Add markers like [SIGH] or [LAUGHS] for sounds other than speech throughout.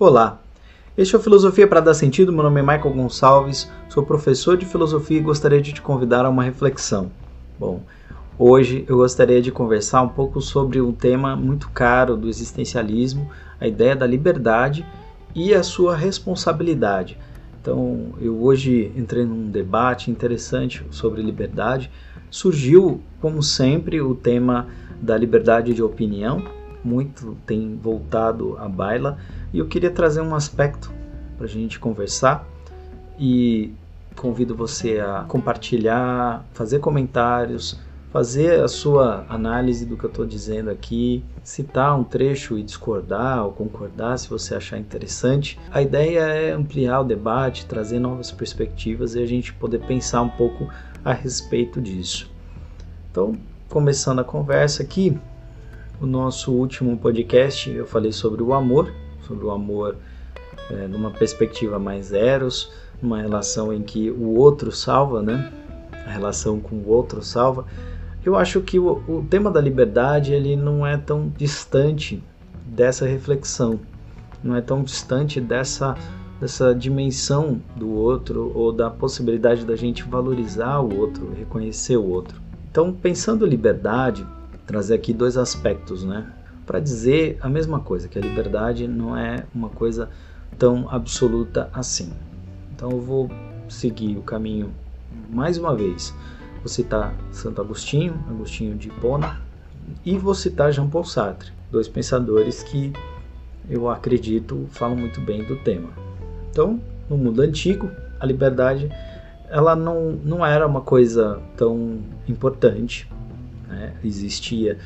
Olá, este é o Filosofia para Dar Sentido. Meu nome é Michael Gonçalves, sou professor de filosofia e gostaria de te convidar a uma reflexão. Bom, hoje eu gostaria de conversar um pouco sobre um tema muito caro do existencialismo, a ideia da liberdade e a sua responsabilidade. Então, eu hoje entrei num debate interessante sobre liberdade. Surgiu, como sempre, o tema da liberdade de opinião, muito tem voltado à baila e eu queria trazer um aspecto para a gente conversar e convido você a compartilhar, fazer comentários, fazer a sua análise do que eu estou dizendo aqui, citar um trecho e discordar ou concordar se você achar interessante. A ideia é ampliar o debate, trazer novas perspectivas e a gente poder pensar um pouco a respeito disso. Então, começando a conversa aqui, o nosso último podcast eu falei sobre o amor, sobre o amor é, numa perspectiva mais eros, numa relação em que o outro salva, né? A relação com o outro salva. Eu acho que o, o tema da liberdade ele não é tão distante dessa reflexão, não é tão distante dessa dessa dimensão do outro ou da possibilidade da gente valorizar o outro, reconhecer o outro. Então, pensando liberdade, trazer aqui dois aspectos, né? Para dizer a mesma coisa, que a liberdade não é uma coisa tão absoluta assim. Então eu vou seguir o caminho mais uma vez. Vou citar Santo Agostinho, Agostinho de Hipona, e vou citar Jean Paul Sartre, dois pensadores que eu acredito falam muito bem do tema. Então, no mundo antigo, a liberdade ela não, não era uma coisa tão importante né? Existia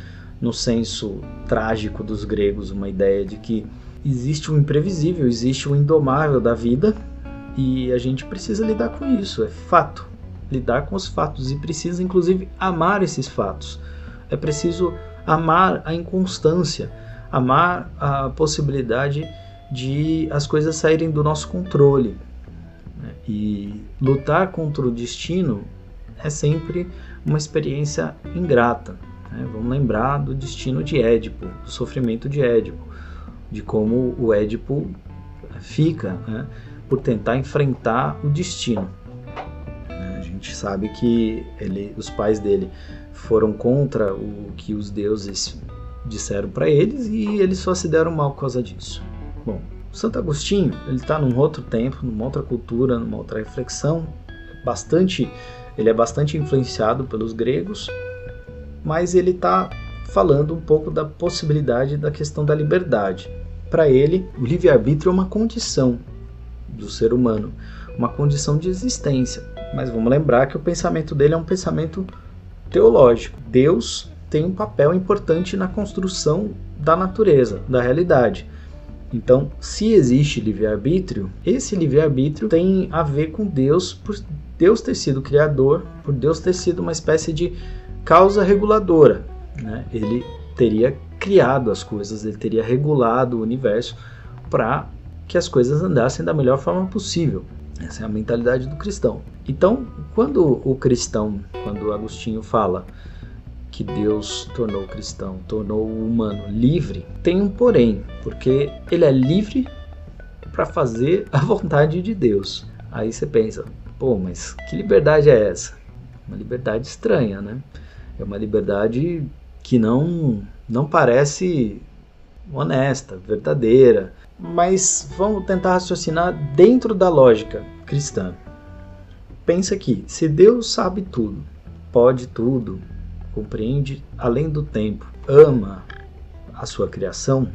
no senso trágico dos gregos uma ideia de que existe o imprevisível, existe o indomável da vida e a gente precisa lidar com isso, é fato. Lidar com os fatos e precisa inclusive amar esses fatos. É preciso amar a inconstância, amar a possibilidade de as coisas saírem do nosso controle. Né? E lutar contra o destino é sempre uma experiência ingrata. Né? Vamos lembrar do destino de Édipo, do sofrimento de Édipo, de como o Édipo fica né, por tentar enfrentar o destino. A gente sabe que ele, os pais dele foram contra o que os deuses disseram para eles e eles só se deram mal por causa disso. Bom, Santo Agostinho ele está num outro tempo, numa outra cultura, numa outra reflexão, bastante ele é bastante influenciado pelos gregos, mas ele está falando um pouco da possibilidade da questão da liberdade. Para ele, o livre-arbítrio é uma condição do ser humano, uma condição de existência. Mas vamos lembrar que o pensamento dele é um pensamento teológico. Deus tem um papel importante na construção da natureza, da realidade. Então, se existe livre-arbítrio, esse livre-arbítrio tem a ver com Deus por Deus ter sido criador, por Deus ter sido uma espécie de causa reguladora. Né? Ele teria criado as coisas, ele teria regulado o universo para que as coisas andassem da melhor forma possível. Essa é a mentalidade do cristão. Então, quando o cristão, quando Agostinho fala que Deus tornou o cristão, tornou o humano livre, tem um porém, porque ele é livre para fazer a vontade de Deus. Aí você pensa, pô, mas que liberdade é essa? Uma liberdade estranha, né? É uma liberdade que não não parece honesta, verdadeira. Mas vamos tentar raciocinar dentro da lógica cristã. Pensa aqui, se Deus sabe tudo, pode tudo, compreende além do tempo, ama a sua criação,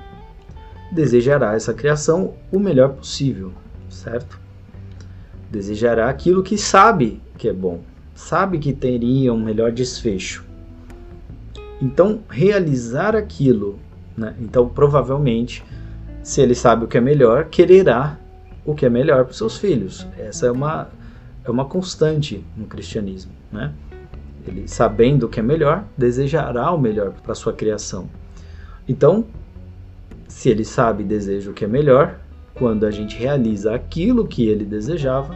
desejará essa criação o melhor possível, certo? Desejará aquilo que sabe que é bom, sabe que teria um melhor desfecho. Então, realizar aquilo, né? então provavelmente, se ele sabe o que é melhor, quererá o que é melhor para os seus filhos. Essa é uma, é uma constante no cristianismo, né? Ele, sabendo o que é melhor, desejará o melhor para sua criação. Então, se ele sabe e deseja o que é melhor, quando a gente realiza aquilo que ele desejava,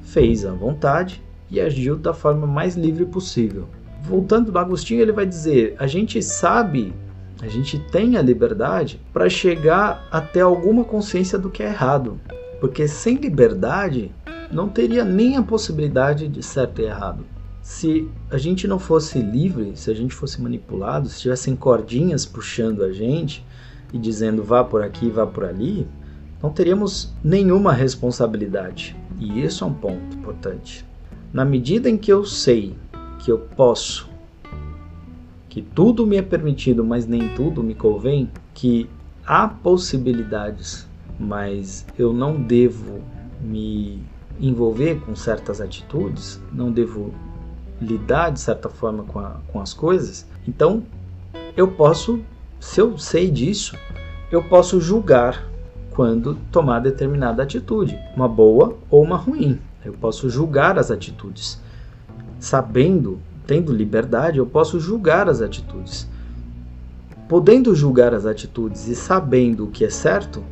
fez à vontade e agiu da forma mais livre possível. Voltando no Agostinho, ele vai dizer: a gente sabe A gente tem a liberdade para chegar até alguma consciência do que é errado. Porque sem liberdade não teria nem a possibilidade de certo e errado. Se a gente não fosse livre, se a gente fosse manipulado, se tivessem cordinhas puxando a gente e dizendo vá por aqui, vá por ali, não teríamos nenhuma responsabilidade. E isso é um ponto importante. Na medida em que eu sei que eu posso, que tudo me é permitido, mas nem tudo me convém, que há possibilidades, mas eu não devo me envolver com certas atitudes, não devo lidar de certa forma com, a, com as coisas, então eu posso, se eu sei disso, eu posso julgar quando tomar determinada atitude, uma boa ou uma ruim. Eu posso julgar as atitudes. Sabendo, tendo liberdade, eu posso julgar as atitudes. Podendo julgar as atitudes e sabendo o que é certo,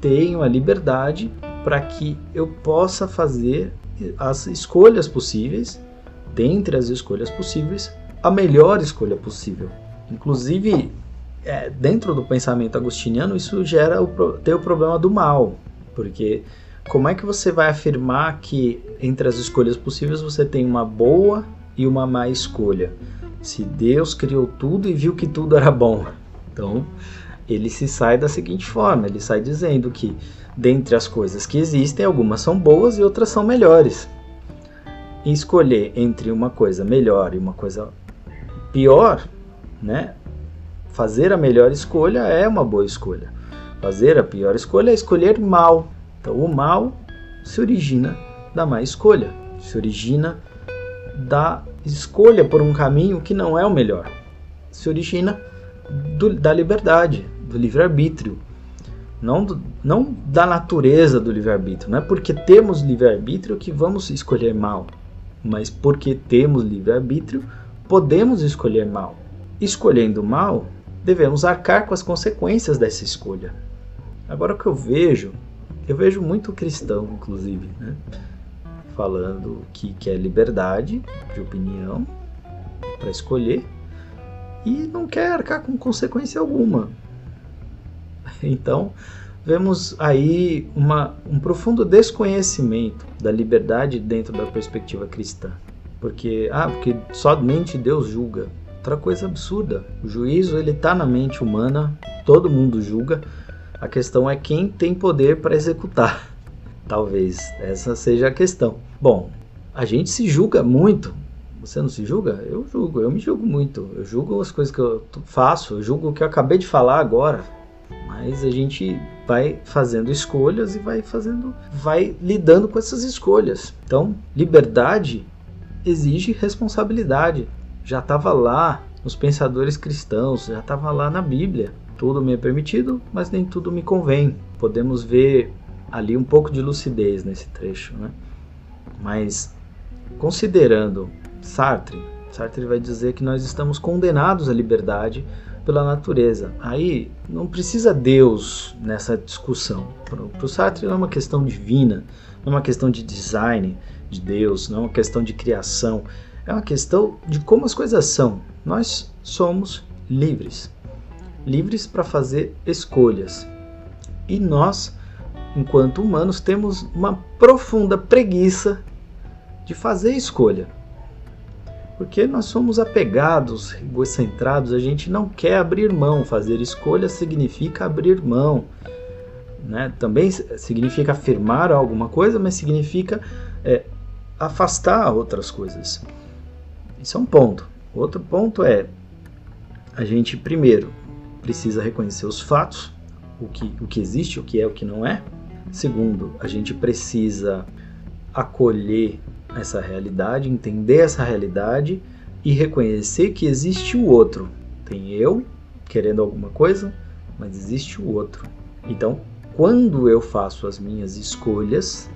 tenho a liberdade para que eu possa fazer as escolhas possíveis, dentre as escolhas possíveis, a melhor escolha possível. Inclusive, é, dentro do pensamento agostiniano, isso gera o, tem o problema do mal, porque como é que você vai afirmar que entre as escolhas possíveis você tem uma boa e uma má escolha? Se Deus criou tudo e viu que tudo era bom. Então, ele se sai da seguinte forma: ele sai dizendo que dentre as coisas que existem, algumas são boas e outras são melhores. E escolher entre uma coisa melhor e uma coisa pior, né? Fazer a melhor escolha é uma boa escolha. Fazer a pior escolha é escolher mal. Então, o mal se origina da má escolha, se origina da escolha por um caminho que não é o melhor, se origina do, da liberdade, do livre-arbítrio, não, do, não da natureza do livre-arbítrio. Não é porque temos livre-arbítrio que vamos escolher mal, mas porque temos livre-arbítrio, podemos escolher mal. Escolhendo mal, devemos arcar com as consequências dessa escolha. Agora o que eu vejo, eu vejo muito cristão, inclusive, né? falando que quer liberdade de opinião para escolher e não quer arcar com consequência alguma. Então, vemos aí uma, um profundo desconhecimento da liberdade dentro da perspectiva cristã. Porque, ah, porque somente Deus julga. Outra coisa absurda. O juízo ele está na mente humana, todo mundo julga. A questão é quem tem poder para executar. [LAUGHS] Talvez essa seja a questão. Bom, a gente se julga muito. Você não se julga? Eu julgo, eu me julgo muito. Eu julgo as coisas que eu faço, eu julgo o que eu acabei de falar agora. Mas a gente vai fazendo escolhas e vai fazendo, vai lidando com essas escolhas. Então, liberdade exige responsabilidade já estava lá nos pensadores cristãos, já estava lá na Bíblia. Tudo me é permitido, mas nem tudo me convém. Podemos ver ali um pouco de lucidez nesse trecho, né? Mas considerando Sartre, Sartre vai dizer que nós estamos condenados à liberdade pela natureza. Aí não precisa Deus nessa discussão. Para o Sartre não é uma questão divina, não é uma questão de design de Deus, não é uma questão de criação é uma questão de como as coisas são. Nós somos livres. Livres para fazer escolhas. E nós, enquanto humanos, temos uma profunda preguiça de fazer escolha. Porque nós somos apegados, egocentrados, a gente não quer abrir mão. Fazer escolha significa abrir mão. Né? Também significa afirmar alguma coisa, mas significa é, afastar outras coisas. Isso é um ponto. Outro ponto é a gente primeiro precisa reconhecer os fatos, o que, o que existe, o que é, o que não é. Segundo, a gente precisa acolher essa realidade, entender essa realidade e reconhecer que existe o outro. Tem eu querendo alguma coisa, mas existe o outro. Então, quando eu faço as minhas escolhas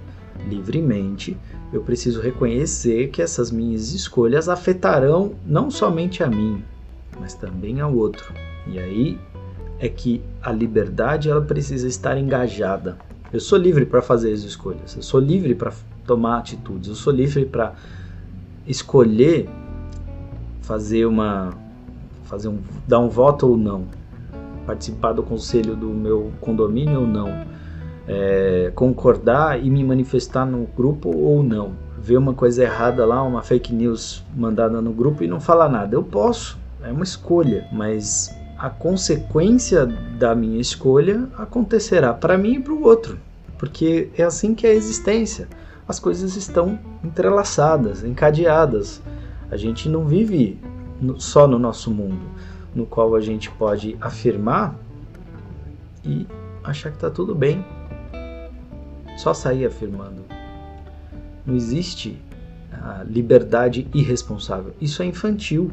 livremente, eu preciso reconhecer que essas minhas escolhas afetarão não somente a mim, mas também ao outro. E aí é que a liberdade ela precisa estar engajada. Eu sou livre para fazer as escolhas, eu sou livre para tomar atitudes, eu sou livre para escolher fazer uma fazer um dar um voto ou não. participar do conselho do meu condomínio ou não, é, concordar e me manifestar no grupo ou não, ver uma coisa errada lá, uma fake news mandada no grupo e não falar nada. Eu posso, é uma escolha, mas a consequência da minha escolha acontecerá para mim e para o outro, porque é assim que é a existência. As coisas estão entrelaçadas, encadeadas. A gente não vive só no nosso mundo, no qual a gente pode afirmar e achar que está tudo bem. Só sair afirmando. Não existe a liberdade irresponsável. Isso é infantil.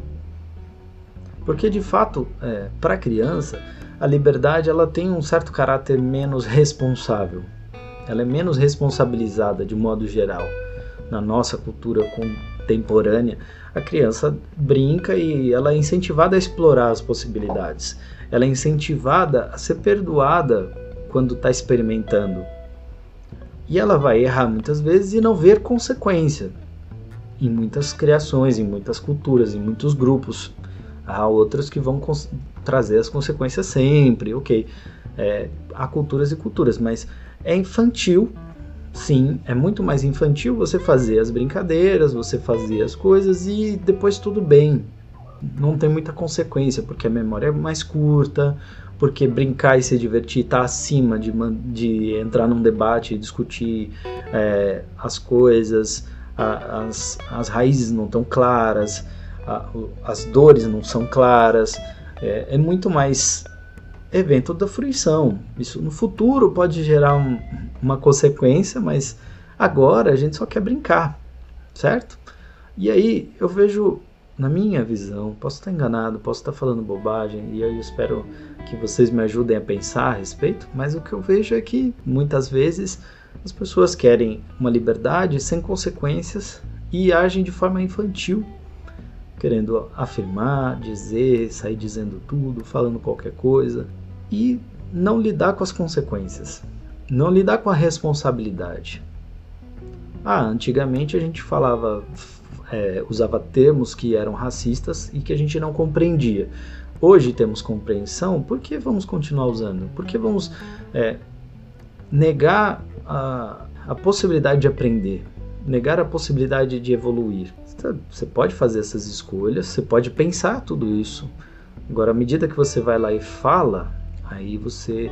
Porque de fato, é, para a criança, a liberdade ela tem um certo caráter menos responsável. Ela é menos responsabilizada de modo geral. Na nossa cultura contemporânea, a criança brinca e ela é incentivada a explorar as possibilidades. Ela é incentivada a ser perdoada quando está experimentando. E ela vai errar muitas vezes e não ver consequência. Em muitas criações, em muitas culturas, em muitos grupos. Há outras que vão trazer as consequências sempre, ok. É, há culturas e culturas, mas é infantil, sim, é muito mais infantil você fazer as brincadeiras, você fazer as coisas e depois tudo bem. Não tem muita consequência, porque a memória é mais curta, porque brincar e se divertir está acima de, de entrar num debate e discutir é, as coisas, a, as, as raízes não estão claras a, as dores não são claras, é, é, muito mais evento da fruição. Isso no futuro pode gerar um, uma consequência, mas agora a gente só quer brincar, certo? E aí eu vejo, na minha visão, posso estar enganado, posso estar falando bobagem, e eu espero que vocês me ajudem a pensar a respeito, mas o que eu vejo é que muitas vezes as pessoas querem uma liberdade sem consequências e agem de forma infantil querendo afirmar, dizer, sair dizendo tudo, falando qualquer coisa e não lidar com as consequências, não lidar com a responsabilidade. Ah, antigamente a gente falava, é, usava termos que eram racistas e que a gente não compreendia. Hoje temos compreensão, por que vamos continuar usando? Por que vamos é, negar a, a possibilidade de aprender, negar a possibilidade de evoluir? Você pode fazer essas escolhas, você pode pensar tudo isso. Agora, à medida que você vai lá e fala, aí você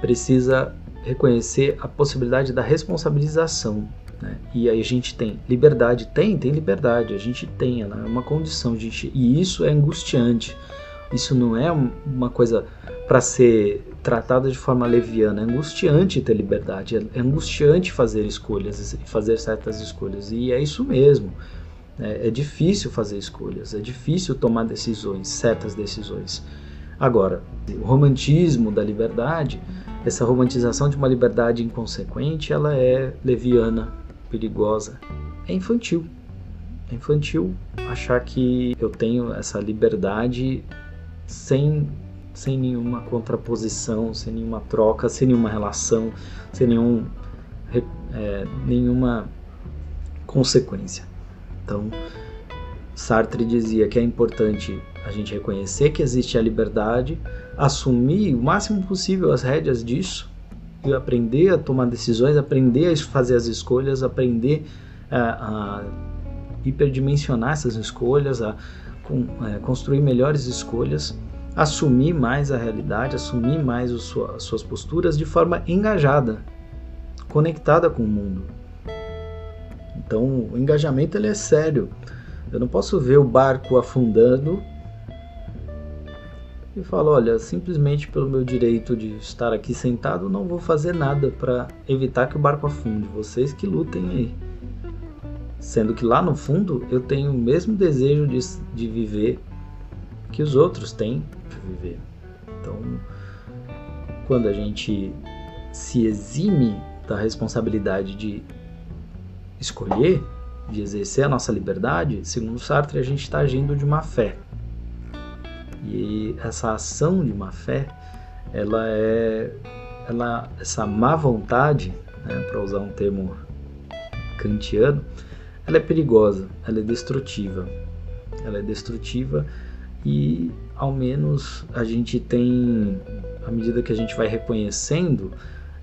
precisa reconhecer a possibilidade da responsabilização. Né? E aí a gente tem liberdade, tem, tem liberdade, a gente tem, ela é uma condição, gente, e isso é angustiante. Isso não é uma coisa para ser tratada de forma leviana. É angustiante ter liberdade, é angustiante fazer escolhas, fazer certas escolhas. E é isso mesmo. É, é difícil fazer escolhas, é difícil tomar decisões, certas decisões. Agora, o romantismo da liberdade, essa romantização de uma liberdade inconsequente, ela é leviana, perigosa, é infantil. É infantil achar que eu tenho essa liberdade sem, sem nenhuma contraposição, sem nenhuma troca, sem nenhuma relação, sem nenhum, é, nenhuma consequência. Então, Sartre dizia que é importante a gente reconhecer que existe a liberdade, assumir o máximo possível as rédeas disso aprender a tomar decisões, aprender a fazer as escolhas, aprender a, a hiperdimensionar essas escolhas, a, a, construir melhores escolhas, assumir mais a realidade, assumir mais as suas posturas de forma engajada, conectada com o mundo. Então, o engajamento ele é sério. Eu não posso ver o barco afundando e falar, olha, simplesmente pelo meu direito de estar aqui sentado, não vou fazer nada para evitar que o barco afunde. Vocês que lutem aí. Sendo que lá no fundo eu tenho o mesmo desejo de, de viver que os outros têm de viver. Então, quando a gente se exime da responsabilidade de escolher, de exercer a nossa liberdade, segundo Sartre, a gente está agindo de má fé. E essa ação de má fé, ela é, ela, essa má vontade, né, para usar um termo kantiano, ela é perigosa, ela é destrutiva. Ela é destrutiva e ao menos a gente tem, à medida que a gente vai reconhecendo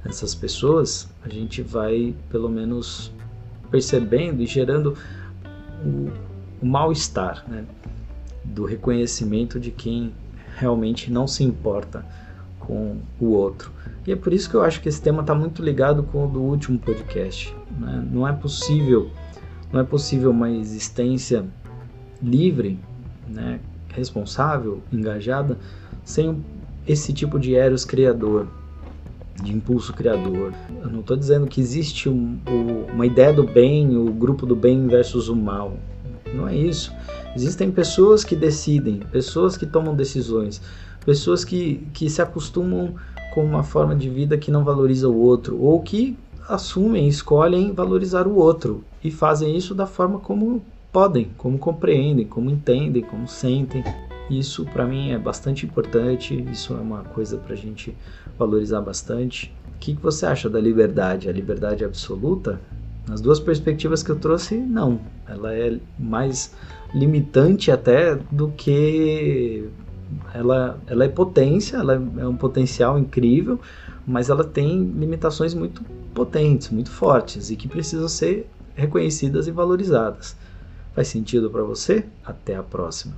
essas pessoas, a gente vai pelo menos percebendo e gerando o, o mal-estar, né? Do reconhecimento de quem realmente não se importa com o outro. E é por isso que eu acho que esse tema está muito ligado com o do último podcast. Né? Não é possível, não é possível uma existência livre, né? responsável, engajada, sem esse tipo de eros criador, de impulso criador. Eu não estou dizendo que existe um, uma ideia do bem, o grupo do bem versus o mal. Não é isso. Existem pessoas que decidem, pessoas que tomam decisões, pessoas que, que se acostumam com uma forma de vida que não valoriza o outro, ou que assumem, escolhem valorizar o outro e fazem isso da forma como podem, como compreendem, como entendem, como sentem. Isso para mim é bastante importante, isso é uma coisa para a gente valorizar bastante. O que, que você acha da liberdade? A liberdade absoluta? Nas duas perspectivas que eu trouxe, não. Ela é mais limitante até do que ela, ela é potência, ela é um potencial incrível, mas ela tem limitações muito potentes, muito fortes e que precisam ser reconhecidas e valorizadas. Faz sentido para você? Até a próxima.